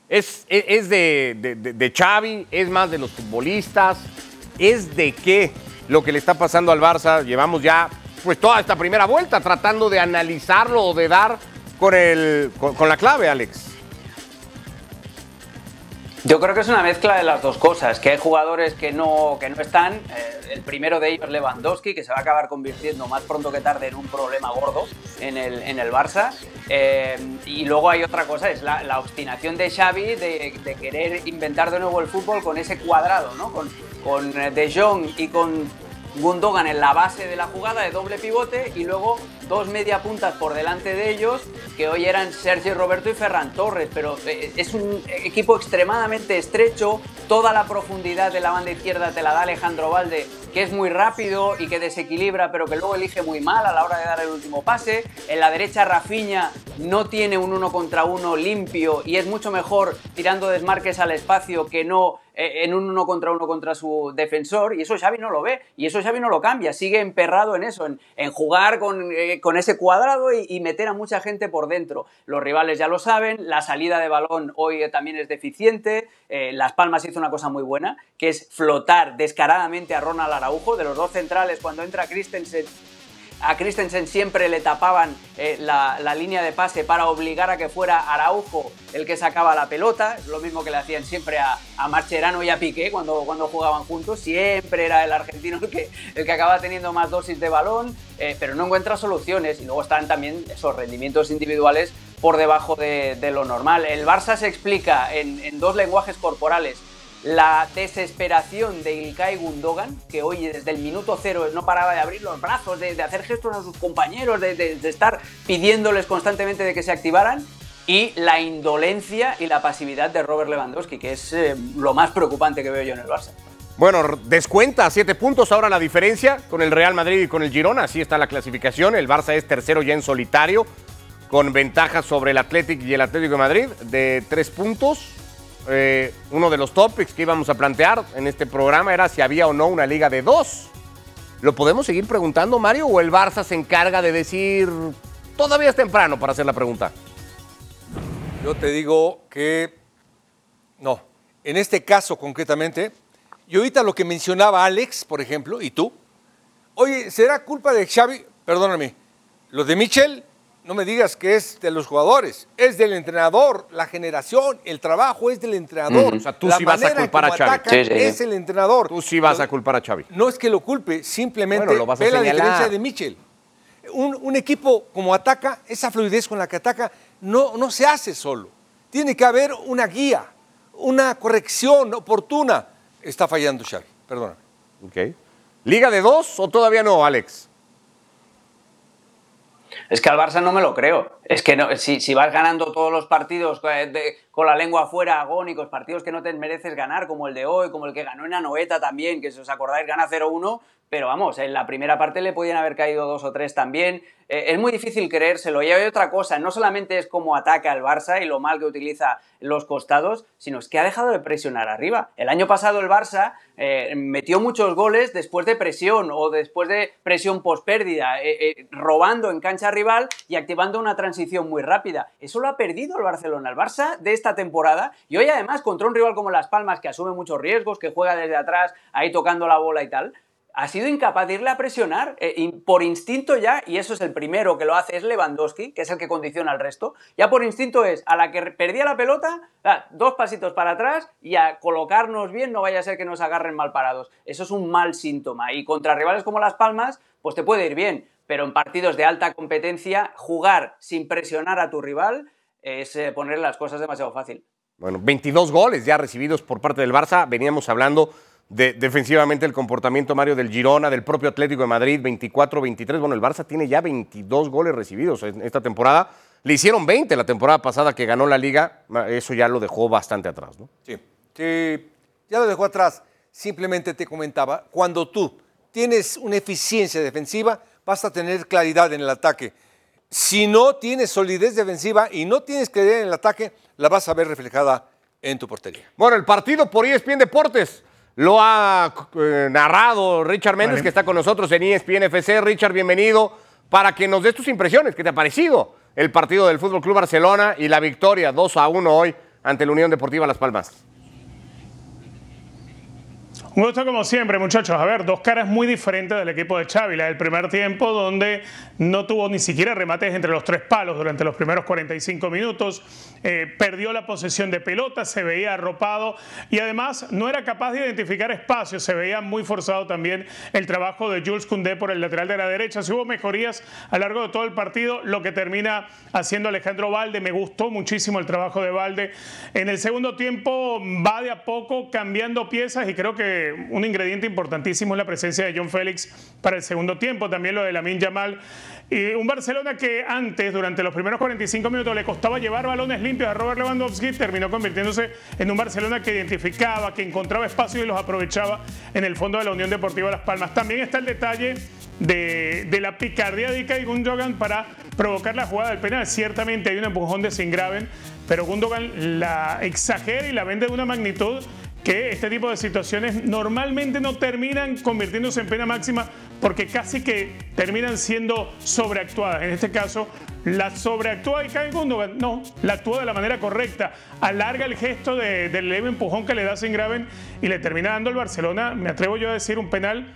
¿Es, es- es de, de, de- Xavi? ¿Es más de los futbolistas? ¿Es de qué lo que le está pasando al Barça? Llevamos ya pues toda esta primera vuelta tratando de analizarlo o de dar con, el, con la clave, Alex. Yo creo que es una mezcla de las dos cosas, que hay jugadores que no, que no están. eh, el primero de ellos, Lewandowski, que se va a acabar convirtiendo más pronto que tarde en un problema gordo en el, en el Barça. eh, y luego hay otra cosa, es la, obstinación de Xavi de, de querer inventar de nuevo el fútbol con ese cuadrado, ¿no? Con, con De Jong y con Gundogan en la base de la jugada de doble pivote y luego dos media puntas por delante de ellos, que hoy eran Sergio Roberto y Ferran Torres, pero eh, es un equipo extremadamente estrecho, toda la profundidad de la banda izquierda te la da Alejandro Valde, que es muy rápido y que desequilibra, pero que luego elige muy mal a la hora de dar el último pase. En la derecha Rafinha no tiene un uno contra uno limpio y es mucho mejor tirando desmarques al espacio que no eh, en un uno contra uno contra su defensor y eso Xavi no lo ve y eso Xavi no lo cambia, sigue emperrado en eso, en, jugar con, eh, con ese cuadrado y, meter a mucha gente por dentro. Los rivales ya lo saben, la salida de balón hoy eh, también es deficiente, eh, Las Palmas hizo una cosa muy buena, que es flotar descaradamente a Ronald Araujo, de los dos centrales cuando entra Christensen a Christensen siempre le tapaban eh, la, línea de pase para obligar a que fuera Araujo el que sacaba la pelota, es lo mismo que le hacían siempre a, a Marcherano y a Piqué cuando, cuando jugaban juntos, siempre era el argentino el que, el que acaba teniendo más dosis de balón, eh, pero no encuentra soluciones. Y luego están también esos rendimientos individuales por debajo de, lo normal. El Barça se explica en dos lenguajes corporales la desesperación de Ilkay Gundogan, que hoy desde el minuto cero no paraba de abrir los brazos, de, hacer gestos a sus compañeros, de, estar pidiéndoles constantemente de que se activaran, y la indolencia y la pasividad de Robert Lewandowski, que es eh, lo más preocupante que veo yo en el Barça. Bueno, descuenta siete puntos ahora la diferencia con el Real Madrid y con el Girona. Así está la clasificación. El Barça es tercero ya en solitario, con ventaja sobre el Athletic y el Atlético de Madrid de tres puntos. Eh, uno de los topics que íbamos a plantear en este programa era si había o no una liga de dos. ¿Lo podemos seguir preguntando, Mario? ¿O el Barça se encarga de decir, todavía es temprano para hacer la pregunta? Yo te digo que no. En este caso concretamente, y ahorita lo que mencionaba Alex, por ejemplo, y tú, oye, ¿será culpa de Xavi? Perdóname, lo de Michel, no me digas que es de los jugadores, es del entrenador, la generación, el trabajo es del entrenador. O sea, tú la sí vas a culpar a Xavi. Sí, sí. Es el entrenador. Tú sí vas a culpar a Xavi. no es que lo culpe, simplemente Bueno, lo vas a ve la diferencia de Michel. Un, un equipo como ataca, esa fluidez con la que ataca, no, no se hace solo. Tiene que haber una guía, una corrección oportuna. Está fallando Xavi, perdóname. Ok. ¿Liga de dos o todavía no, Alex? Es que al Barça no me lo creo. Es que no- si, vas ganando todos los partidos eh, de- con la lengua afuera, agónicos, partidos que no te mereces ganar, como el de hoy, como el que ganó en Anoeta también, que si os acordáis gana 0-1, pero vamos, en la primera parte le podían haber caído dos o tres también. Eh, es muy difícil creérselo. Y hay otra cosa, no solamente es cómo ataca el Barça y lo mal que utiliza los costados, sino es que ha dejado de presionar arriba. El año pasado el Barça eh, metió muchos goles después de presión o después de presión pospérdida, eh, eh, robando en cancha rival y activando una transición muy rápida. Eso lo ha perdido el Barcelona, el Barça de esta temporada. Y hoy además contra un rival como Las Palmas que asume muchos riesgos, que juega desde atrás, ahí tocando la bola y tal, ha sido incapaz de irle a presionar eh, por instinto ya, y eso es el primero que lo hace, es Lewandowski, que es el que condiciona al resto. Ya por instinto es, a la que perdía la pelota, ah, dos pasitos para atrás y a colocarnos bien, no vaya a ser que nos agarren mal parados. Eso es un mal síntoma. Y contra rivales como Las Palmas, pues te puede ir bien, pero en partidos de alta competencia, jugar sin presionar a tu rival es eh, poner las cosas demasiado fácil. Bueno, 22 goles ya recibidos por parte del Barça. Veníamos hablando defensivamente el comportamiento Mario del Girona, del propio Atlético de Madrid, 24-23. Bueno, el Barça tiene ya 22 goles recibidos en esta temporada. Le hicieron 20 la temporada pasada que ganó la liga. Eso ya lo dejó bastante atrás, ¿no? Sí, sí ya lo dejó atrás. Simplemente te comentaba, cuando tú tienes una eficiencia defensiva, vas a tener claridad en el ataque. Si no tienes solidez defensiva y no tienes claridad en el ataque, la vas a ver reflejada en tu portería. Bueno, el partido por ESPN Deportes lo ha eh, narrado Richard Méndez, que está con nosotros en ESPN FC. Richard, bienvenido para que nos des tus impresiones. ¿Qué te ha parecido el partido del Fútbol Club Barcelona y la victoria 2 a 1 hoy ante la Unión Deportiva Las Palmas? Un gusto como siempre, muchachos. A ver, dos caras muy diferentes del equipo de Xavi. La del primer tiempo, donde no tuvo ni siquiera remates entre los tres palos durante los primeros 45 minutos. Eh, perdió la posesión de pelota, se veía arropado y además no era capaz de identificar espacios. Se veía muy forzado también el trabajo de Jules Koundé por el lateral de la derecha. Si hubo mejorías a lo largo de todo el partido, lo que termina haciendo Alejandro Valde. Me gustó muchísimo el trabajo de Valde. En el segundo tiempo va de a poco cambiando piezas y creo que un ingrediente importantísimo es la presencia de John Félix para el segundo tiempo, también lo de Lamin Yamal. Y un Barcelona que antes, durante los primeros 45 minutos, le costaba llevar balones limpios a Robert Lewandowski, terminó convirtiéndose en un Barcelona que identificaba, que encontraba espacios y los aprovechaba en el fondo de la Unión Deportiva Las Palmas. También está el detalle de, la picardía de Ilkay Gundogan para provocar la jugada del penal. Ciertamente hay un empujón de Singraven, pero Gundogan la exagera y la vende de una magnitud que este tipo de situaciones normalmente no terminan convirtiéndose en pena máxima porque casi que terminan siendo sobreactuadas. En este caso, la sobreactúa y cae Gundogan. No, la actúa de la manera correcta. Alarga el gesto del leve empujón que le da sin Graven y le termina dando el Barcelona, me atrevo yo a decir, un penal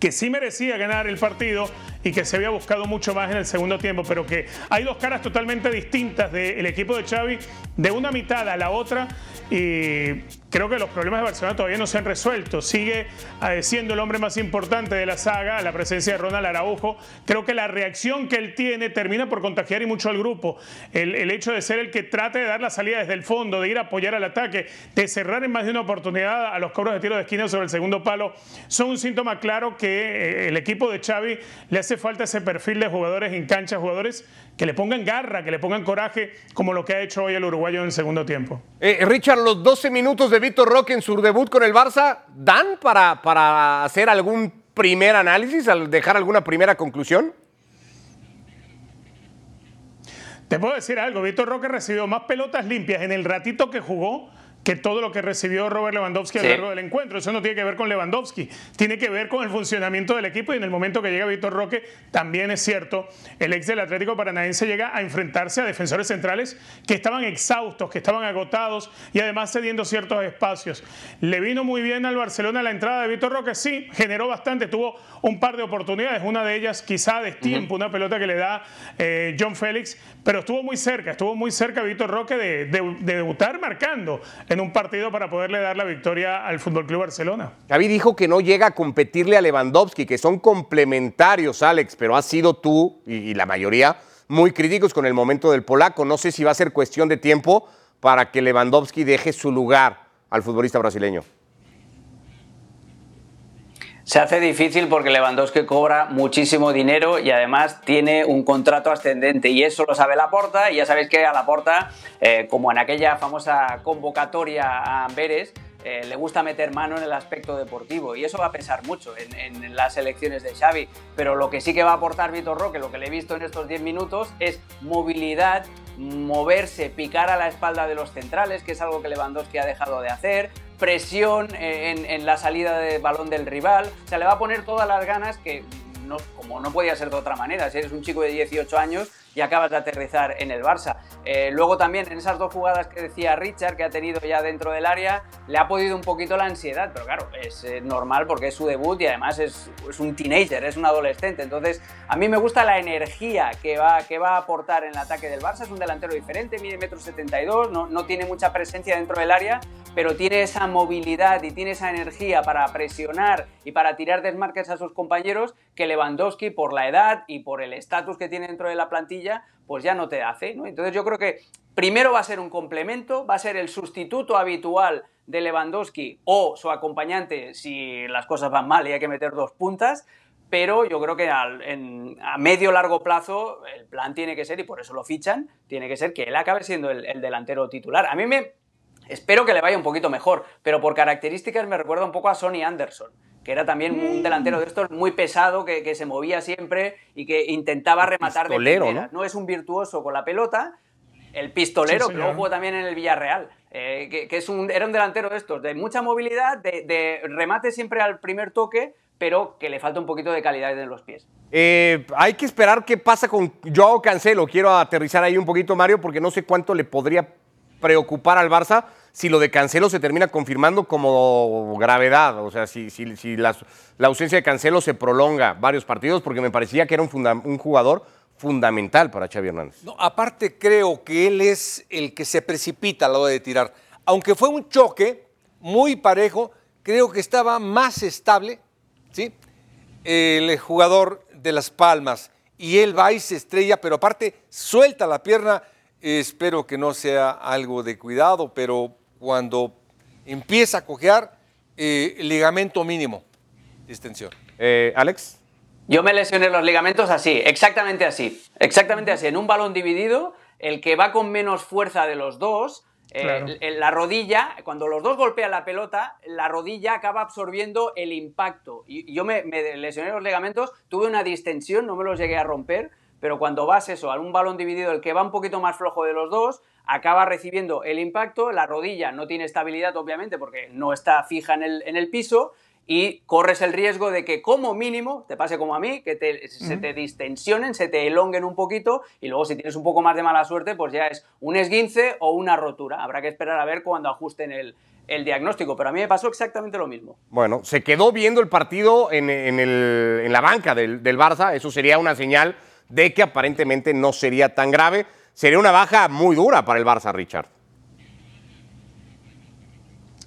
que sí merecía ganar el partido y que se había buscado mucho más en el segundo tiempo, pero que hay dos caras totalmente distintas del equipo de Xavi, de una mitad a la otra, y creo que los problemas de Barcelona todavía no se han resuelto. Sigue eh, siendo el hombre más importante de la saga, la presencia de Ronald Araujo. Creo que la reacción que él tiene termina por contagiar y mucho al grupo. El, el hecho de ser el que trate de dar la salida desde el fondo, de ir a apoyar al ataque, de cerrar en más de una oportunidad a los cobros de tiro de esquina sobre el segundo palo, son un síntoma claro que eh, el equipo de Xavi le hace falta ese perfil de jugadores en cancha, jugadores que le pongan garra, que le pongan coraje, como lo que ha hecho hoy el uruguayo en el segundo tiempo. Eh, Richard, los 12 minutos de Víctor Roque en su debut con el Barça, ¿dan para, para hacer algún primer análisis, al dejar alguna primera conclusión? Te puedo decir algo, Víctor Roque recibió más pelotas limpias en el ratito que jugó que todo lo que recibió Robert Lewandowski a lo largo del encuentro. Eso no tiene que ver con Lewandowski, tiene que ver con el funcionamiento del equipo y en el momento que llega Víctor Roque, también es cierto, el ex del Atlético Paranaense llega a enfrentarse a defensores centrales que estaban exhaustos, que estaban agotados y además cediendo ciertos espacios. Le vino muy bien al Barcelona la entrada de Víctor Roque, sí, generó bastante, tuvo un par de oportunidades, una de ellas quizá de tiempo, una pelota que le da eh, John Félix, pero estuvo muy cerca, estuvo muy cerca Víctor Roque de, de debutar marcando un partido para poderle dar la victoria al Fútbol Club Barcelona. Xavi dijo que no llega a competirle a Lewandowski, que son complementarios, Alex, pero has sido tú y, la mayoría muy críticos con el momento del polaco. No sé si va a ser cuestión de tiempo para que Lewandowski deje su lugar al futbolista brasileño. Se hace difícil porque Lewandowski cobra muchísimo dinero y además tiene un contrato ascendente y eso lo sabe Laporta y ya sabéis que a Laporta, eh, como en aquella famosa convocatoria a Amberes, eh, le gusta meter mano en el aspecto deportivo y eso va a pesar mucho en, las elecciones de Xavi, pero lo que sí que va a aportar Vitor Roque, lo que le he visto en estos 10 minutos, es movilidad, moverse, picar a la espalda de los centrales, que es algo que Lewandowski ha dejado de hacer, presión en, la salida de balón del rival. O sea, le va a poner todas las ganas que, como no podía ser de otra manera, si eres un chico de 18 años y acabas de aterrizar en el Barça. Eh, luego también en esas dos jugadas que decía Richard, que ha tenido ya dentro del área, le ha podido un poquito la ansiedad, pero claro, es eh, normal porque es su debut y además es, un teenager, es un adolescente. Entonces, a mí me gusta la energía que va, que va a aportar en el ataque del Barça. Es un delantero diferente, mide metro 72, no, no tiene mucha presencia dentro del área, pero tiene esa movilidad y tiene esa energía para presionar y para tirar desmarques a sus compañeros que Lewandowski, por la edad y por el estatus que tiene dentro de la plantilla, pues ya no te hace. ¿no? Entonces yo creo que primero va a ser un complemento, va a ser el sustituto habitual de Lewandowski o su acompañante si las cosas van mal y hay que meter dos puntas. Pero yo creo que a medio largo plazo el plan tiene que ser, y por eso lo fichan, tiene que ser que él acabe siendo el, delantero titular. A mí me, Espero que le vaya un poquito mejor, pero por características me recuerda un poco a Sonny Anderson, que era también un mm. delantero de estos muy pesado, que, se movía siempre y que intentaba rematar de primera. ¿no? es un virtuoso con la pelota, el pistolero, que luego jugó también en el Villarreal, eh, que, es un, era un delantero de estos, de mucha movilidad, de, remate siempre al primer toque, pero que le falta un poquito de calidad en los pies. Eh, hay que esperar qué pasa con Joao Cancelo. Quiero aterrizar ahí un poquito, Mario, porque no sé cuánto le podría preocupar al Barça si lo de Cancelo se termina confirmando como gravedad, o sea, si, la, ausencia de Cancelo se prolonga varios partidos, porque me parecía que era un, un jugador fundamental para Xavi Hernández. No, aparte creo que él es el que se precipita a la hora de tirar. Aunque fue un choque muy parejo, creo que estaba más estable, ¿sí? El jugador de Las Palmas. Y él va y se estrella, pero aparte suelta la pierna. Espero que no sea algo de cuidado, pero cuando empieza a cojear, eh, ligamento mínimo, distensión. Eh, Alex. Yo me lesioné los ligamentos así, exactamente así, exactamente así. En un balón dividido, el que va con menos fuerza de los dos, eh, la rodilla, cuando los dos golpean la pelota, la rodilla acaba absorbiendo el impacto. Y yo me, me, lesioné los ligamentos, tuve una distensión, no me los llegué a romper, pero cuando vas eso, a un balón dividido, el que va un poquito más flojo de los dos, acaba recibiendo el impacto, la rodilla no tiene estabilidad obviamente porque no está fija en el, en el piso y corres el riesgo de que como mínimo te pase como a mí, que se te distensionen, se te elonguen un poquito y luego si tienes un poco más de mala suerte pues ya es un esguince o una rotura. Habrá que esperar a ver cuando ajusten el, el diagnóstico, pero a mí me pasó exactamente lo mismo. Bueno, se quedó viendo el partido en, en, el, en la banca del, del Barça, eso sería una señal de que aparentemente no sería tan grave sería una baja muy dura para el Barça, Richard.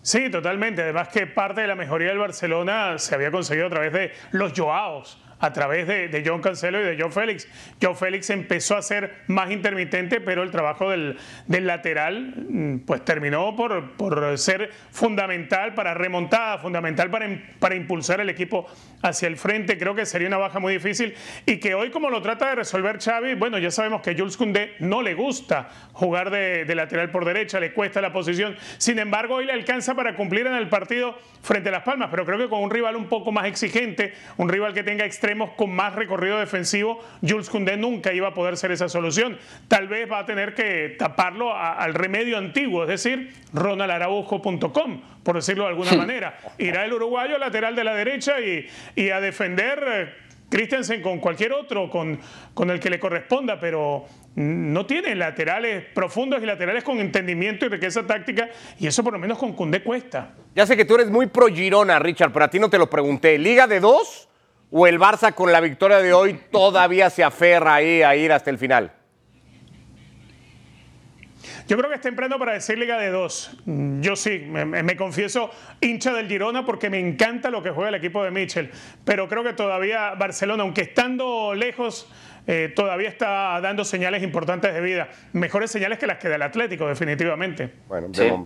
Sí, totalmente. Además que parte de la mejoría del Barcelona se había conseguido a través de los Joaos a través de, John Cancelo y de John Félix. John Félix empezó a ser más intermitente, pero el trabajo del, lateral mm, pues terminó por, por, ser fundamental para remontada, fundamental para, para impulsar el equipo hacia el frente. Creo que sería una baja muy difícil y que hoy como lo trata de resolver Xavi, bueno, ya sabemos que Jules Koundé no le gusta jugar de, de lateral por derecha, le cuesta la posición. Sin embargo, hoy le alcanza para cumplir en el partido frente a Las Palmas, pero creo que con un rival un poco más exigente, un rival que tenga extremo con más recorrido defensivo, Jules Koundé nunca iba a poder ser esa solución. Tal vez va a tener que taparlo al remedio antiguo, es decir, ronaldaraujo.com, por decirlo de alguna manera. Irá el uruguayo lateral de la derecha y, a defender eh, Christensen con cualquier otro, con, con el que le corresponda, pero no tiene laterales profundos y laterales con entendimiento y riqueza táctica, y eso por lo menos con Cundé cuesta. Ya sé que tú eres muy pro Girona, Richard, pero a ti no te lo pregunté. ¿Liga de dos o el Barça con la victoria de hoy todavía se aferra ahí a ir hasta el final? Yo creo que es temprano para decir Liga de dos. Yo sí, me, confieso hincha del Girona porque me encanta lo que juega el equipo de Mitchell. Pero creo que todavía Barcelona, aunque estando lejos, eh, todavía está dando señales importantes de vida. Mejores señales que las que del Atlético, definitivamente. Bueno, de,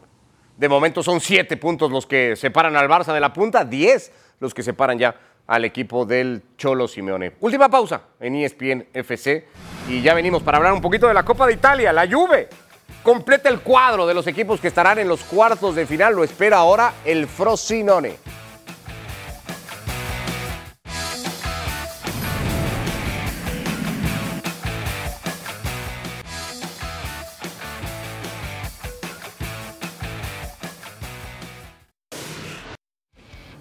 de momento son siete puntos los que separan al Barça de la punta, diez los que separan ya al equipo del Cholo Simeone. Última pausa en ESPN FC y ya venimos para hablar un poquito de la Copa de Italia, la Juve. Completa el cuadro de los equipos que estarán en los cuartos de final, lo espera ahora el Frosinone.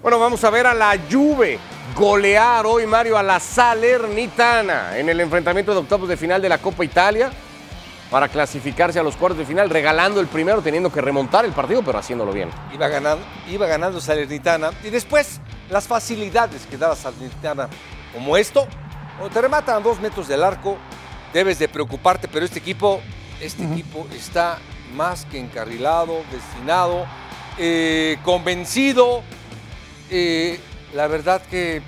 Bueno, vamos a ver a la Juve golear hoy Mario a la Salernitana en el enfrentamiento de octavos de final de la Copa Italia para clasificarse a los cuartos de final, regalando el primero, teniendo que remontar el partido, pero haciéndolo bien. Iba ganando, iba ganando Salernitana y después las facilidades que da la Salernitana, como esto, cuando te rematan a dos metros del arco, debes de preocuparte, pero este equipo, este equipo está más que encarrilado, destinado, eh, convencido. Eh, la verdad que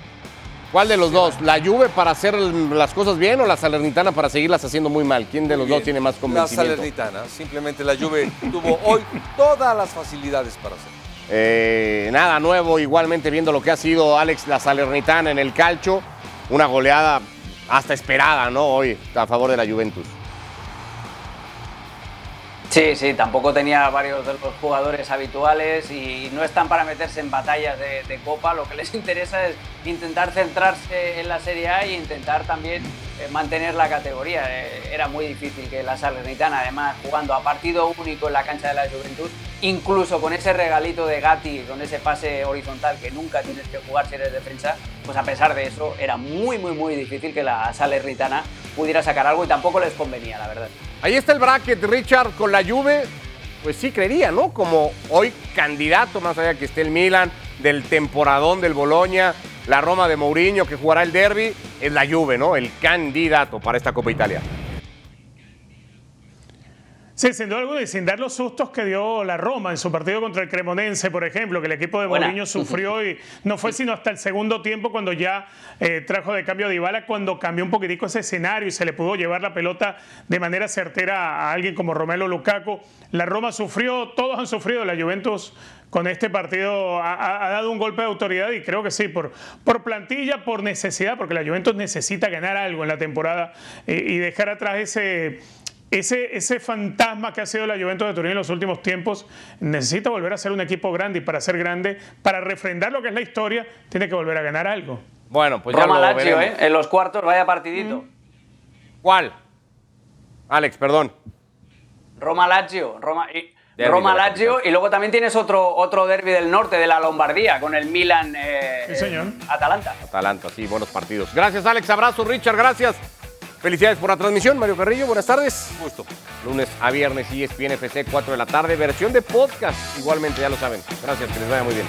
¿Cuál de los dos? ¿La Juve para hacer las cosas bien o la Salernitana para seguirlas haciendo muy mal? ¿Quién de los dos tiene más La convencimiento? Salernitana, simplemente la Juve tuvo hoy todas las facilidades para hacerlo. Eh, nada nuevo, igualmente viendo lo que ha sido Alex la Salernitana en el calcho. Una goleada hasta esperada, ¿no? Hoy a favor de la Juventus. Sí, sí, tampoco tenía varios de los jugadores habituales y no están para meterse en batallas de, Copa. Lo que les interesa es intentar centrarse en la Serie A e intentar también eh, mantener la categoría. Eh, era muy difícil que la Salernitana, además jugando a partido único en la cancha de la Juventud, incluso con ese regalito de Gatti, con ese pase horizontal que nunca tienes que jugar si eres defensa, pues a pesar de eso era muy, muy, muy difícil que la Salernitana pudiera sacar algo y tampoco les convenía, la verdad. Ahí está el bracket, Richard, con la Juve. Pues sí creería, ¿no? Como hoy candidato, más allá que esté el Milan, del temporadón del Boloña, la Roma de Mourinho que jugará el derby, es la Juve, ¿no? El candidato para esta Copa Italia. Sí, sin duda alguna, y sin dar los sustos que dio la Roma en su partido contra el Cremonense, por ejemplo, que el equipo de. Mourinho sufrió y no fue sino hasta el segundo tiempo cuando ya eh, trajo de cambio a Dybala, cuando cambió un poquitico ese escenario y se le pudo llevar la pelota de manera certera a alguien como Romelo Lukaku. La Roma sufrió, todos han sufrido, la Juventus con este partido ha, ha- ha dado un golpe de autoridad y creo que sí, por, por plantilla, por necesidad, porque la Juventus necesita ganar algo en la temporada eh, y dejar atrás ese ese, ese fantasma que ha sido la Juventus de Turín en los últimos tiempos necesita volver a ser un equipo grande y para ser grande, para refrendar lo que es la historia, tiene que volver a ganar algo. Bueno, pues ya Roma lo Lazio, veremos. ¿eh? En los cuartos, vaya partidito. ¿Cuál? Alex, perdón. Roma Lazio, Roma, y, Roma Lazio capital. y luego también tienes otro otro derby del norte de la Lombardía con el Milan eh, Sí, señor. Atalanta. Atalanta, sí, buenos partidos. Gracias, Alex. Abrazo, Richard, gracias. Felicidades por la transmisión, Mario Carrillo. Buenas tardes. Un gusto. Lunes a viernes, ESPN FC, 4 de la tarde, versión de podcast. Igualmente, ya lo saben. Gracias, que les vaya muy bien.